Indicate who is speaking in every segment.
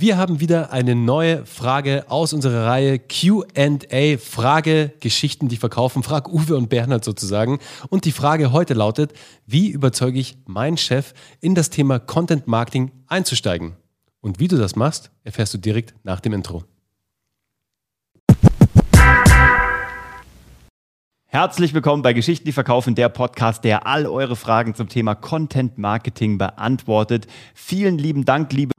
Speaker 1: Wir haben wieder eine neue Frage aus unserer Reihe QA, Frage, Geschichten, die verkaufen. Frag Uwe und Bernhard sozusagen. Und die Frage heute lautet, wie überzeuge ich meinen Chef, in das Thema Content Marketing einzusteigen? Und wie du das machst, erfährst du direkt nach dem Intro.
Speaker 2: Herzlich willkommen bei Geschichten, die verkaufen, der Podcast, der all eure Fragen zum Thema Content Marketing beantwortet. Vielen lieben Dank, liebe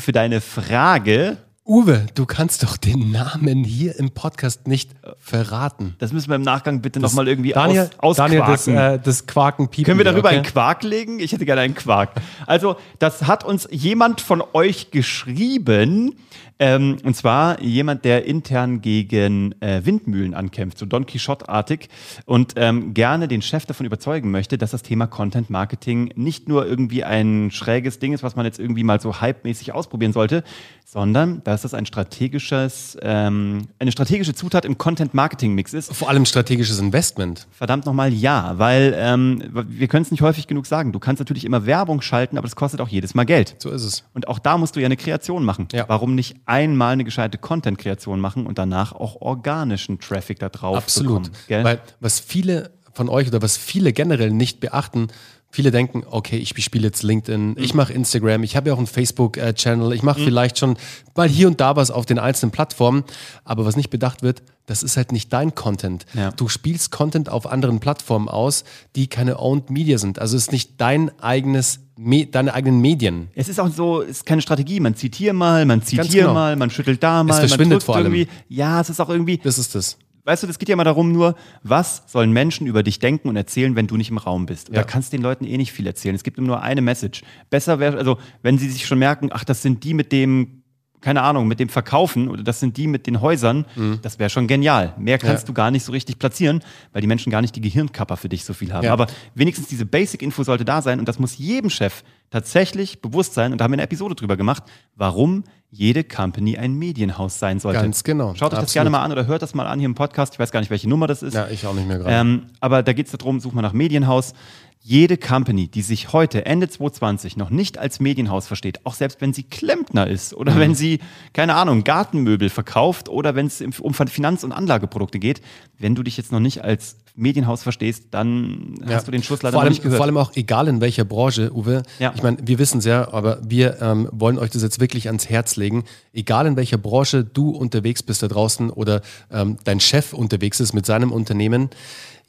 Speaker 2: für deine Frage.
Speaker 1: Uwe, du kannst doch den Namen hier im Podcast nicht verraten.
Speaker 2: Das müssen wir im Nachgang bitte nochmal irgendwie
Speaker 1: Daniel,
Speaker 2: aus,
Speaker 1: Daniel, das,
Speaker 2: ausquaken.
Speaker 1: äh, das Quaken piepen.
Speaker 2: Können wir darüber
Speaker 1: okay?
Speaker 2: einen Quark legen? Ich hätte gerne einen Quark. Also, das hat uns jemand von euch geschrieben. Ähm, und zwar jemand, der intern gegen äh, Windmühlen ankämpft, so Don Quixote-artig. Und ähm, gerne den Chef davon überzeugen möchte, dass das Thema Content Marketing nicht nur irgendwie ein schräges Ding ist, was man jetzt irgendwie mal so hypemäßig ausprobieren sollte, sondern dass es ein strategisches, ähm, eine strategische Zutat im Content Marketing Mix ist.
Speaker 1: Vor allem strategisches Investment.
Speaker 2: Verdammt nochmal ja, weil ähm, wir können es nicht häufig genug sagen. Du kannst natürlich immer Werbung schalten, aber das kostet auch jedes Mal Geld.
Speaker 1: So ist es.
Speaker 2: Und auch da musst du ja eine Kreation machen.
Speaker 1: Ja.
Speaker 2: Warum nicht einmal eine gescheite Content-Kreation machen und danach auch organischen Traffic da drauf
Speaker 1: Absolut.
Speaker 2: bekommen? Gell?
Speaker 1: Weil was viele von euch oder was viele generell nicht beachten, viele denken, okay, ich bespiele jetzt LinkedIn,
Speaker 2: Mhm.
Speaker 1: ich mache Instagram, ich habe ja auch einen Facebook-Channel, ich mache vielleicht schon mal hier und da was auf den einzelnen Plattformen, aber was nicht bedacht wird, das ist halt nicht dein Content.
Speaker 2: Ja.
Speaker 1: Du spielst Content auf anderen Plattformen aus, die keine Owned Media sind. Also es ist nicht dein eigenes, Me deine eigenen Medien.
Speaker 2: es ist auch so, es ist keine Strategie. Man zieht hier mal, man zieht
Speaker 1: Ganz
Speaker 2: hier
Speaker 1: genau.
Speaker 2: mal, man schüttelt da mal, man
Speaker 1: verschwindet
Speaker 2: drückt
Speaker 1: vor allem.
Speaker 2: irgendwie. Ja, es ist auch irgendwie,
Speaker 1: Das ist das.
Speaker 2: Weißt du, das geht ja immer darum nur, was sollen Menschen über dich denken und erzählen, wenn du nicht im Raum bist. Und
Speaker 1: Ja.
Speaker 2: da kannst du den Leuten eh nicht viel erzählen. Es gibt nur eine Message. Besser wäre, also wenn sie sich schon merken, ach, das sind die mit dem, keine Ahnung, mit dem Verkaufen oder das sind die mit den Häusern, das wäre schon genial. Mehr kannst
Speaker 1: Mhm. Ja.
Speaker 2: du gar nicht so richtig platzieren, weil die Menschen gar nicht die Gehirnkapper für dich so viel haben.
Speaker 1: Ja.
Speaker 2: Aber wenigstens diese Basic-Info sollte da sein und das muss jedem Chef tatsächlich bewusst sein. Und da haben wir eine Episode drüber gemacht, warum jede Company ein Medienhaus sein sollte.
Speaker 1: Ganz genau.
Speaker 2: Schaut euch das
Speaker 1: Absolut.
Speaker 2: gerne mal an oder hört das mal an hier im Podcast. Ich weiß gar nicht, welche Nummer das ist.
Speaker 1: Ja, ich auch nicht mehr gerade.
Speaker 2: Ähm, aber da geht es darum, such mal nach Medienhaus. Jede Company, die sich heute, Ende 2020, noch nicht als Medienhaus versteht, auch selbst wenn sie Klempner ist
Speaker 1: Mhm.
Speaker 2: oder wenn sie, keine Ahnung, Gartenmöbel verkauft oder wenn es um Finanz- und Anlageprodukte geht, wenn du dich jetzt noch nicht als Medienhaus verstehst, dann
Speaker 1: Ja.
Speaker 2: hast du den Schuss leider
Speaker 1: allem,
Speaker 2: nicht gehört.
Speaker 1: Vor allem auch egal in welcher Branche, Uwe.
Speaker 2: Ja.
Speaker 1: Ich meine, wir wissen es ja, aber wir ähm, wollen euch das jetzt wirklich ans Herz legen. Egal in welcher Branche du unterwegs bist da draußen oder ähm, dein Chef unterwegs ist mit seinem Unternehmen,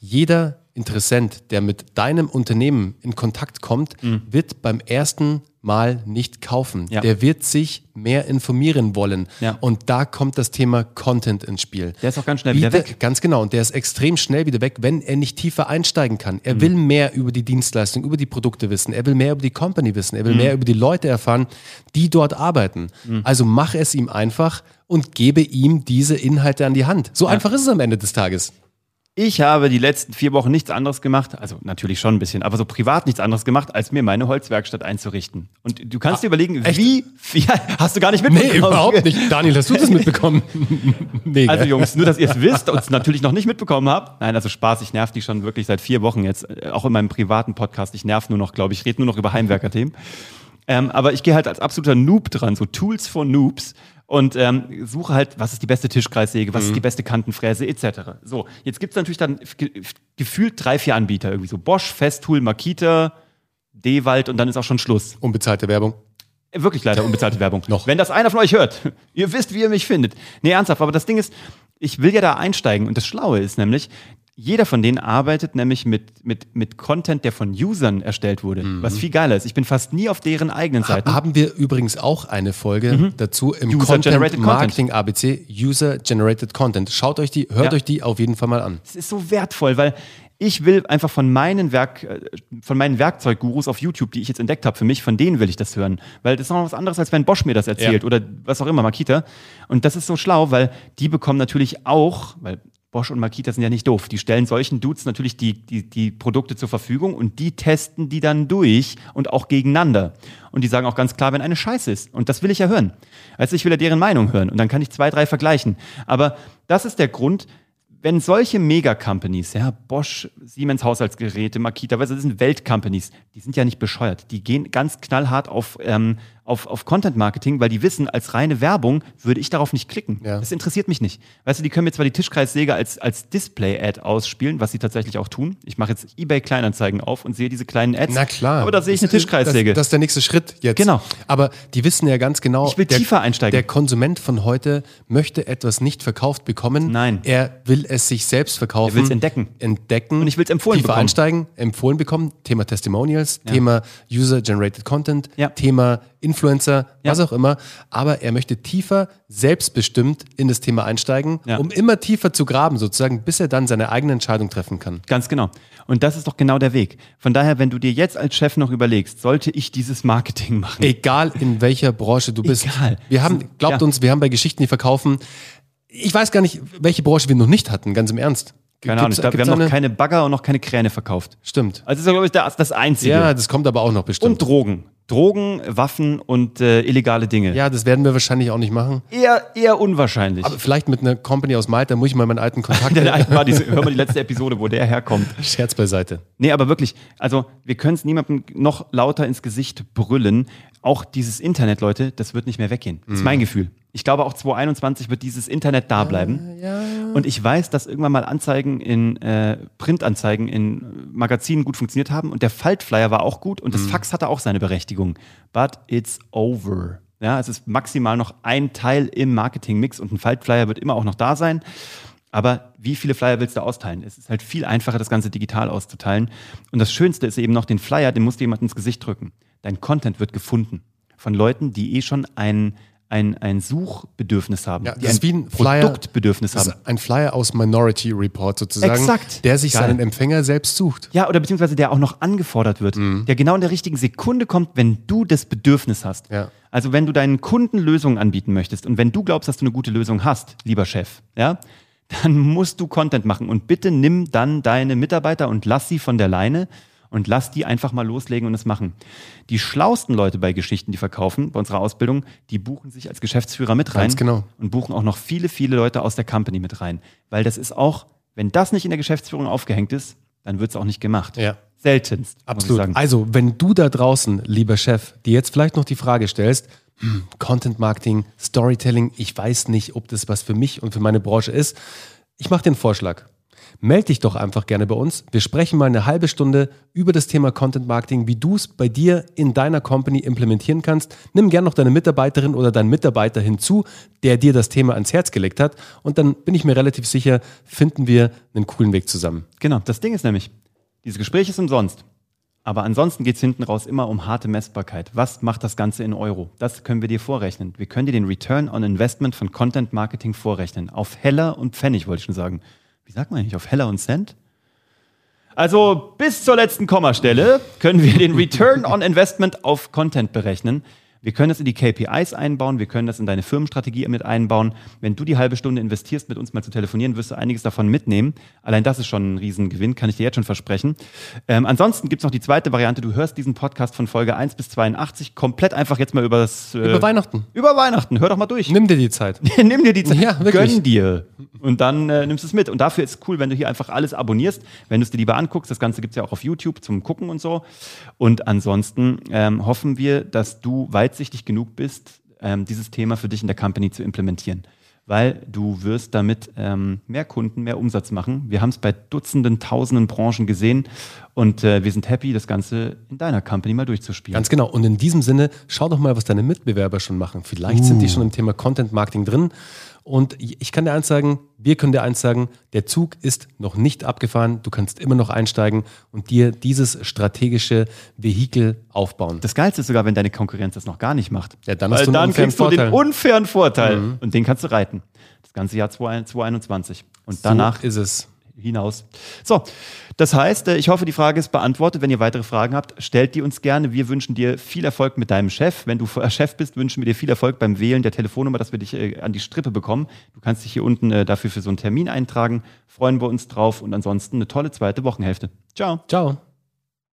Speaker 1: jeder Interessent, der mit deinem Unternehmen in Kontakt kommt, wird beim ersten Mal nicht kaufen.
Speaker 2: Mhm. Ja.
Speaker 1: Der wird sich mehr informieren wollen.
Speaker 2: Ja.
Speaker 1: Und da kommt das Thema Content ins Spiel.
Speaker 2: Der ist auch ganz schnell wieder
Speaker 1: Biete-
Speaker 2: weg.
Speaker 1: Ganz genau. Und der ist extrem schnell wieder weg, wenn er nicht tiefer einsteigen kann.
Speaker 2: Mhm.
Speaker 1: Er will mehr über die Dienstleistung, über die Produkte wissen. Er will mehr über die Company wissen.
Speaker 2: Mhm.
Speaker 1: Er will mehr über die Leute erfahren, die dort arbeiten. Also mach es ihm einfach und gebe ihm diese Inhalte an die Hand. So einfach ist es am Ende des Tages.
Speaker 2: Ich habe die letzten vier Wochen nichts anderes gemacht, also natürlich schon ein bisschen, aber so privat nichts anderes gemacht, als mir meine Holzwerkstatt einzurichten. Und du kannst dir überlegen,
Speaker 1: Ah, echt?
Speaker 2: wie, wie, hast du gar nicht mitbekommen?
Speaker 1: Nee, überhaupt nicht. Daniel, hast du das mitbekommen? Mega.
Speaker 2: Also Jungs, nur dass ihr es wisst und es natürlich noch nicht mitbekommen habt. Nein, also Spaß, ich nerv die schon wirklich seit vier Wochen jetzt, äh, auch in meinem privaten Podcast. Ich nerv nur noch, glaube ich, ich rede nur noch über Heimwerkerthemen. Ähm, aber ich gehe halt als absoluter Noob dran, so Tools for Noobs und ähm, suche halt, was ist die beste Tischkreissäge, was ist die beste Kantenfräse etc. So, jetzt gibt es natürlich dann ge gefühlt drei, vier Anbieter irgendwie so Bosch, Festool, Makita, Dewald und dann ist auch schon Schluss.
Speaker 1: Unbezahlte Werbung.
Speaker 2: Wirklich leider unbezahlte Werbung.
Speaker 1: Noch.
Speaker 2: Wenn das einer von euch hört, ihr wisst, wie ihr mich findet. Nee, ernsthaft, aber das Ding ist, ich will ja da einsteigen und das Schlaue ist nämlich, jeder von denen arbeitet nämlich mit, mit, mit Content, der von Usern erstellt wurde. Was viel geiler ist. Ich bin fast nie auf deren eigenen Seiten.
Speaker 1: Ha haben wir übrigens auch eine Folge dazu im
Speaker 2: Mhm. User-generated
Speaker 1: Content Marketing ABC, User Generated Content. Schaut euch die, hört
Speaker 2: Ja.
Speaker 1: euch die auf jeden Fall mal an.
Speaker 2: Es ist so wertvoll, weil ich will einfach von meinen Werk, äh, von meinen Werkzeuggurus auf YouTube, die ich jetzt entdeckt habe, für mich, von denen will ich das hören. Weil das ist noch was anderes, als wenn Bosch mir das erzählt
Speaker 1: Ja.
Speaker 2: oder was auch immer, Makita. Und das ist so schlau, weil die bekommen natürlich auch, weil Bosch und Makita sind ja nicht doof. Die stellen solchen Dudes natürlich die, die, die Produkte zur Verfügung und die testen die dann durch und auch gegeneinander. Und die sagen auch ganz klar, wenn eine Scheiße ist. Und das will ich ja hören. Also ich will ja deren Meinung hören und dann kann ich zwei, drei vergleichen. Aber das ist der Grund, wenn solche Mega-Companies, ja, Bosch, Siemens Haushaltsgeräte, Makita, du, das sind Weltcompanies, die sind ja nicht bescheuert. Die gehen ganz knallhart auf, ähm, auf, auf Content Marketing, weil die wissen, als reine Werbung würde ich darauf nicht klicken.
Speaker 1: Ja.
Speaker 2: Das interessiert mich nicht. Weißt du, die können mir zwar die Tischkreissäge als, als Display-Ad ausspielen, was sie tatsächlich auch tun. Ich mache jetzt eBay Kleinanzeigen auf und sehe diese kleinen Ads.
Speaker 1: Na klar.
Speaker 2: Aber da sehe ich eine Tischkreissäge.
Speaker 1: Das, das ist der nächste Schritt jetzt.
Speaker 2: Genau.
Speaker 1: Aber die wissen ja ganz genau.
Speaker 2: Ich will
Speaker 1: der,
Speaker 2: tiefer einsteigen.
Speaker 1: Der Konsument von heute möchte etwas nicht verkauft bekommen.
Speaker 2: Nein.
Speaker 1: Er will es sich selbst verkaufen.
Speaker 2: Er will's entdecken.
Speaker 1: Entdecken.
Speaker 2: Und ich will's empfohlen
Speaker 1: tiefer
Speaker 2: bekommen.
Speaker 1: einsteigen, empfohlen bekommen. Thema Testimonials, Thema User-Generated Content,
Speaker 2: Ja.
Speaker 1: Thema Influencer,
Speaker 2: Ja.
Speaker 1: was auch immer. Aber er möchte tiefer, selbstbestimmt in das Thema einsteigen,
Speaker 2: Ja.
Speaker 1: um immer tiefer zu graben, sozusagen, bis er dann seine eigene Entscheidung treffen kann.
Speaker 2: Ganz genau. Und das ist doch genau der Weg. Von daher, wenn du dir jetzt als Chef noch überlegst, sollte ich dieses Marketing machen?
Speaker 1: Egal in welcher Branche du bist.
Speaker 2: Egal.
Speaker 1: Wir haben, glaubt
Speaker 2: Ja.
Speaker 1: uns, wir haben bei Geschichten, die verkaufen. Ich weiß gar nicht, welche Branche wir noch nicht hatten, ganz im Ernst.
Speaker 2: Keine Ahnung. Ich glaube, wir haben noch
Speaker 1: eine?
Speaker 2: keine Bagger und noch keine Kräne verkauft.
Speaker 1: Stimmt.
Speaker 2: Also das ist, glaube ich, das, das Einzige.
Speaker 1: Ja, das kommt aber auch noch bestimmt.
Speaker 2: Und Drogen. Drogen, Waffen und äh, illegale Dinge.
Speaker 1: ja, das werden wir wahrscheinlich auch nicht machen.
Speaker 2: Eher, eher unwahrscheinlich.
Speaker 1: Aber vielleicht mit einer Company aus Malta muss ich mal meinen alten Kontakt.
Speaker 2: der hör mal die letzte Episode, wo der herkommt.
Speaker 1: Scherz beiseite.
Speaker 2: Nee, aber wirklich, also wir können es niemandem noch lauter ins Gesicht brüllen. Auch dieses Internet, Leute, das wird nicht mehr weggehen. Das ist mein Gefühl. Ich glaube, auch 2021 wird dieses Internet da bleiben. Und ich weiß, dass irgendwann mal Anzeigen in äh, Printanzeigen in Magazinen gut funktioniert haben und der Faltflyer war auch gut und das Fax hatte auch seine Berechtigung. But it's over. Ja, es ist maximal noch ein Teil im Marketingmix und ein Faltflyer wird immer auch noch da sein. Aber wie viele Flyer willst du austeilen? Es ist halt viel einfacher, das Ganze digital auszuteilen. Und das Schönste ist eben noch den Flyer, den musst du jemand ins Gesicht drücken. Dein Content wird gefunden von Leuten, die eh schon ein, ein, ein Suchbedürfnis haben,
Speaker 1: Ja,
Speaker 2: die
Speaker 1: wie ein Flyer.
Speaker 2: Produktbedürfnis
Speaker 1: Das
Speaker 2: haben.
Speaker 1: ist ein Flyer aus Minority Report sozusagen,
Speaker 2: Exakt.
Speaker 1: der sich
Speaker 2: Geil.
Speaker 1: seinen Empfänger selbst sucht.
Speaker 2: Ja, oder beziehungsweise der auch noch angefordert wird,
Speaker 1: Mhm.
Speaker 2: der genau in der richtigen Sekunde kommt, wenn du das Bedürfnis hast.
Speaker 1: Ja.
Speaker 2: Also wenn du deinen Kunden Lösungen anbieten möchtest und wenn du glaubst, dass du eine gute Lösung hast, lieber Chef, ja, dann musst du Content machen und bitte nimm dann deine Mitarbeiter und lass sie von der Leine und lass die einfach mal loslegen und es machen. Die schlausten Leute bei Geschichten, die verkaufen, bei unserer Ausbildung, die buchen sich als Geschäftsführer mit rein
Speaker 1: Ganz genau.
Speaker 2: und buchen auch noch viele, viele Leute aus der Company mit rein. Weil das ist auch, wenn das nicht in der Geschäftsführung aufgehängt ist, dann wird es auch nicht gemacht.
Speaker 1: Ja.
Speaker 2: Seltenst.
Speaker 1: Absolut. Also, wenn du da draußen, lieber Chef, dir jetzt vielleicht noch die Frage stellst, hm, Content Marketing, Storytelling, ich weiß nicht, ob das was für mich und für meine Branche ist, ich mache den Vorschlag. Meld dich doch einfach gerne bei uns. Wir sprechen mal eine halbe Stunde über das Thema Content Marketing, wie du es bei dir in deiner Company implementieren kannst. Nimm gerne noch deine Mitarbeiterin oder deinen Mitarbeiter hinzu, der dir das Thema ans Herz gelegt hat. Und dann bin ich mir relativ sicher, finden wir einen coolen Weg zusammen.
Speaker 2: Genau, das Ding ist nämlich, dieses Gespräch ist umsonst. Aber ansonsten geht es hinten raus immer um harte Messbarkeit. Was macht das Ganze in Euro? Das können wir dir vorrechnen. Wir können dir den Return on Investment von Content Marketing vorrechnen. Auf Heller und Pfennig, wollte ich schon sagen. Wie sagt man eigentlich? Auf Heller und Cent? Also bis zur letzten Kommastelle können wir den Return on Investment auf Content berechnen. Wir können das in die KPIs einbauen, wir können das in deine Firmenstrategie mit einbauen. Wenn du die halbe Stunde investierst, mit uns mal zu telefonieren, wirst du einiges davon mitnehmen. Allein das ist schon ein Riesengewinn, kann ich dir jetzt schon versprechen. Ähm, ansonsten gibt es noch die zweite Variante. Du hörst diesen Podcast von Folge 1 bis 82 komplett einfach jetzt mal über das... Äh,
Speaker 1: Über Weihnachten.
Speaker 2: Über Weihnachten. Hör doch mal durch.
Speaker 1: Nimm dir die Zeit.
Speaker 2: Nimm dir die Zeit,
Speaker 1: Ja, wirklich.
Speaker 2: gönn dir und dann äh, nimmst du es mit. Und dafür ist es cool, wenn du hier einfach alles abonnierst, wenn du es dir lieber anguckst. Das Ganze gibt es ja auch auf YouTube zum Gucken und so. Und ansonsten ähm, hoffen wir, dass du weitsichtig genug bist, ähm, dieses Thema für dich in der Company zu implementieren. Weil du wirst damit ähm, mehr Kunden, mehr Umsatz machen. Wir haben es bei Dutzenden, Tausenden Branchen gesehen und äh, wir sind happy, das Ganze in deiner Company mal durchzuspielen.
Speaker 1: Ganz genau. Und in diesem Sinne, schau doch mal, was deine Mitbewerber schon machen. Vielleicht sind die schon im Thema Content Marketing drin. Und ich kann dir eins sagen, wir können dir eins sagen, der Zug ist noch nicht abgefahren. Du kannst immer noch einsteigen und dir dieses strategische Vehikel aufbauen.
Speaker 2: Das Geilste ist sogar, wenn deine Konkurrenz das noch gar nicht macht.
Speaker 1: Ja, dann hast
Speaker 2: Weil dann kriegst du den
Speaker 1: Vorteil. Mhm.
Speaker 2: unfairen Vorteil. Und den kannst du reiten. Das ganze Jahr 2021. Und danach
Speaker 1: so ist es.
Speaker 2: Hinaus. So, das heißt, äh, ich hoffe, die Frage ist beantwortet. Wenn ihr weitere Fragen habt, stellt die uns gerne. Wir wünschen dir viel Erfolg mit deinem Chef. Wenn du Chef bist, wünschen wir dir viel Erfolg beim Wählen der Telefonnummer, dass wir dich äh, an die Strippe bekommen. Du kannst dich hier unten äh, dafür für so einen Termin eintragen. Freuen wir uns drauf und ansonsten eine tolle zweite Wochenhälfte. Ciao.
Speaker 1: Ciao.